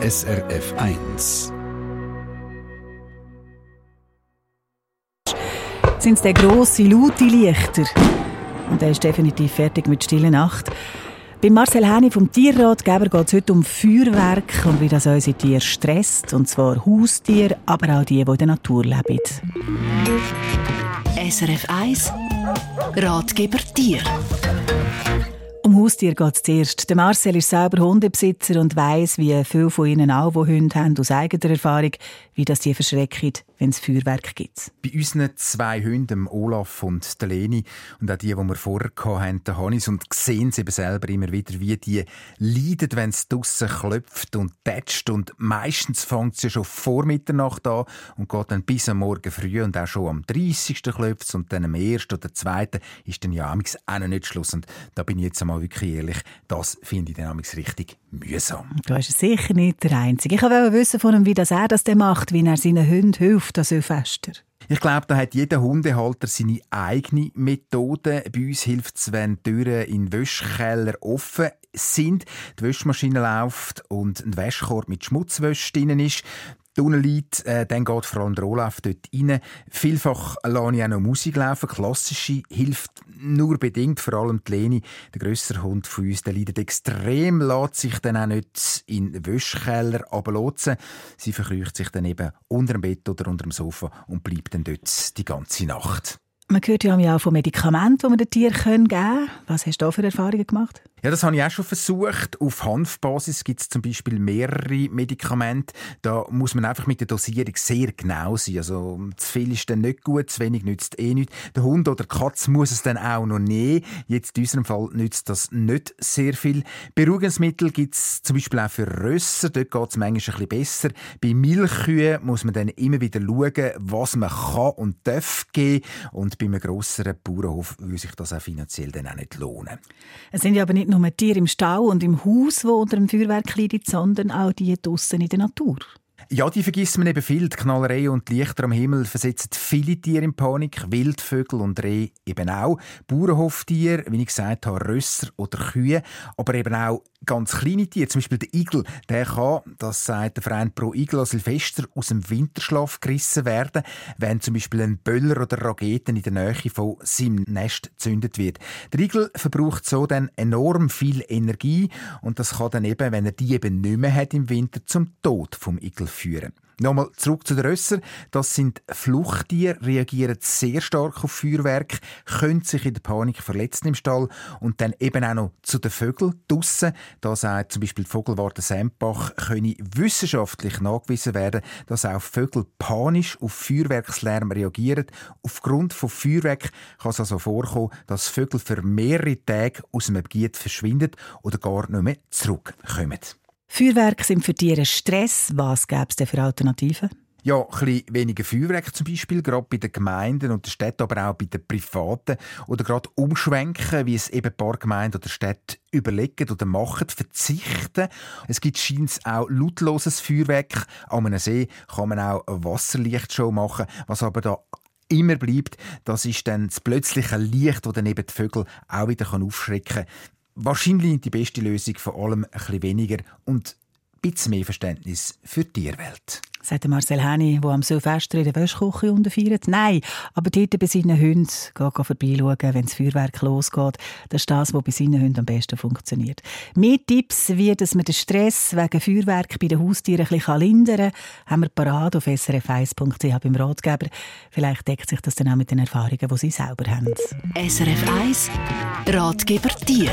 SRF 1. Sind es der grosse, laute Lichter? Und er ist definitiv fertig mit Stille Nacht. Bei Marcel Häni vom Tierratgeber geht es heute um Feuerwerk und wie das unsere Tiere stresst. Und zwar Haustiere, aber auch die, die in der Natur leben. SRF 1 Ratgeber Tier Haustier geht es zuerst. Der Marcel ist selber Hundebesitzer und weiß, wie viele von ihnen auch, die Hunde haben, aus eigener Erfahrung, wie das die verschrecken, wenn es Feuerwerk gibt. Bei unseren zwei Hunden, Olaf und der Leni, und auch die, die wir vorher hatten, der Hannes, und sehen sie eben selber immer wieder, wie die leiden, wenn es draussen klopft und tätscht. Und meistens fängt es ja schon vor Mitternacht an und geht dann bis am Morgen früh und auch schon am 30. klopft und dann am 1. oder 2. ist dann ja auch noch nicht Schluss. Und da bin ich jetzt einmal wirklich ehrlich, das finde ich dann richtig mühsam. Du bist sicher nicht der Einzige. Ich wollte wissen von ihm, wie das er das macht, wie er seinen Hunden hilft an Silvester. Ich glaube, da hat jeder Hundehalter seine eigene Methode. Bei uns hilft es, wenn die Türen in Wäschkeller offen sind, die Wäschmaschine läuft und ein Wäschkorb mit Schmutzwäsche drin ist unten liegt, äh, dann geht der Olaf dort rein. Vielfach lasse ich auch noch Musik laufen. Klassische hilft nur bedingt, vor allem die Leni, der grössere Hund von uns, der leidet extrem, lässt sich dann auch nicht in den Wäschkeller runterlotsen. Sie verkrücht sich dann eben unter dem Bett oder unter dem Sofa und bleibt dann dort die ganze Nacht. Man hört ja auch von Medikamenten, die man den Tieren geben können. Was hast du da für Erfahrungen gemacht? Ja, das habe ich auch schon versucht. Auf Hanfbasis gibt es zum Beispiel mehrere Medikamente. Da muss man einfach mit der Dosierung sehr genau sein. Also zu viel ist dann nicht gut, zu wenig nützt eh nichts. Der Hund oder die Katze muss es dann auch noch nehmen. Jetzt in unserem Fall nützt das nicht sehr viel. Beruhigungsmittel gibt es zum Beispiel auch für Rösser. Dort geht es manchmal ein bisschen besser. Bei Milchkühen muss man dann immer wieder schauen, was man kann und darf geben. Und bei einem grosseren Bauernhof würde sich das auch finanziell dann auch nicht lohnen. Es sind ja aber nicht nicht nur Tiere im Stall und im Haus, die unter dem Feuerwerk leiden, sondern auch die draussen in der Natur. Ja, die vergisst man eben viel. Die Knallerei und die Lichter am Himmel versetzen viele Tiere in Panik. Wildvögel und Rehe eben auch. Bauernhoftiere, wie ich gesagt habe, Rösser oder Kühe. Aber eben auch ganz kleine Tiere. Zum Beispiel der Igel. Der kann, das sagt der Verein Pro Igel Silvester, aus dem Winterschlaf gerissen werden, wenn zum Beispiel ein Böller oder Raketen in der Nähe von seinem Nest gezündet wird. Der Igel verbraucht so dann enorm viel Energie und das kann dann eben, wenn er die eben nicht mehr hat im Winter, zum Tod vom Igel führen. Nochmal zurück zu den Rösser. Das sind Fluchttiere, reagieren sehr stark auf Feuerwerk, können sich in der Panik verletzen im Stall und dann eben auch noch zu den Vögeln draussen. Da sagt zum Beispiel die Vogelwarte Sempach, könne wissenschaftlich nachgewiesen werden, dass auch Vögel panisch auf Feuerwerkslärm reagieren. Aufgrund von Feuerwerk kann es also vorkommen, dass Vögel für mehrere Tage aus einem Gebiet verschwinden oder gar nicht mehr zurückkommen. Feuerwerke sind für Tiere Stress. Was gäbe es denn für Alternativen? Ja, ein weniger Feuerwerk zum Beispiel, gerade bei den Gemeinden und den Städten, aber auch bei den Privaten. Oder gerade umschwenken, wie es eben ein paar Gemeinden oder Städte überlegen oder machen, verzichten. Es gibt scheint auch lautloses Feuerwerk. An einem See kann man auch eine Wasserlichtshow machen, was aber da immer bleibt, das ist dann das plötzliche Licht, das dann eben die Vögel auch wieder aufschrecken kann wahrscheinlich die beste Lösung, vor allem ein bisschen weniger und bisschen mehr Verständnis für die Tierwelt. Sagt Marcel Henny, der am Silvester in der Wäschküche unterfeiert. Nein, aber dort bei seinen Hunden gehen vorbeischauen, wenn das Feuerwerk losgeht. Das ist das, was bei seinen Hunden am besten funktioniert. Mehr Tipps, wie dass man den Stress wegen Feuerwerk bei den Haustieren ein bisschen lindern kann, haben wir parat auf srf1.ch beim Ratgeber. Vielleicht deckt sich das dann auch mit den Erfahrungen, die Sie selber haben. SRF 1 Ratgeber Tier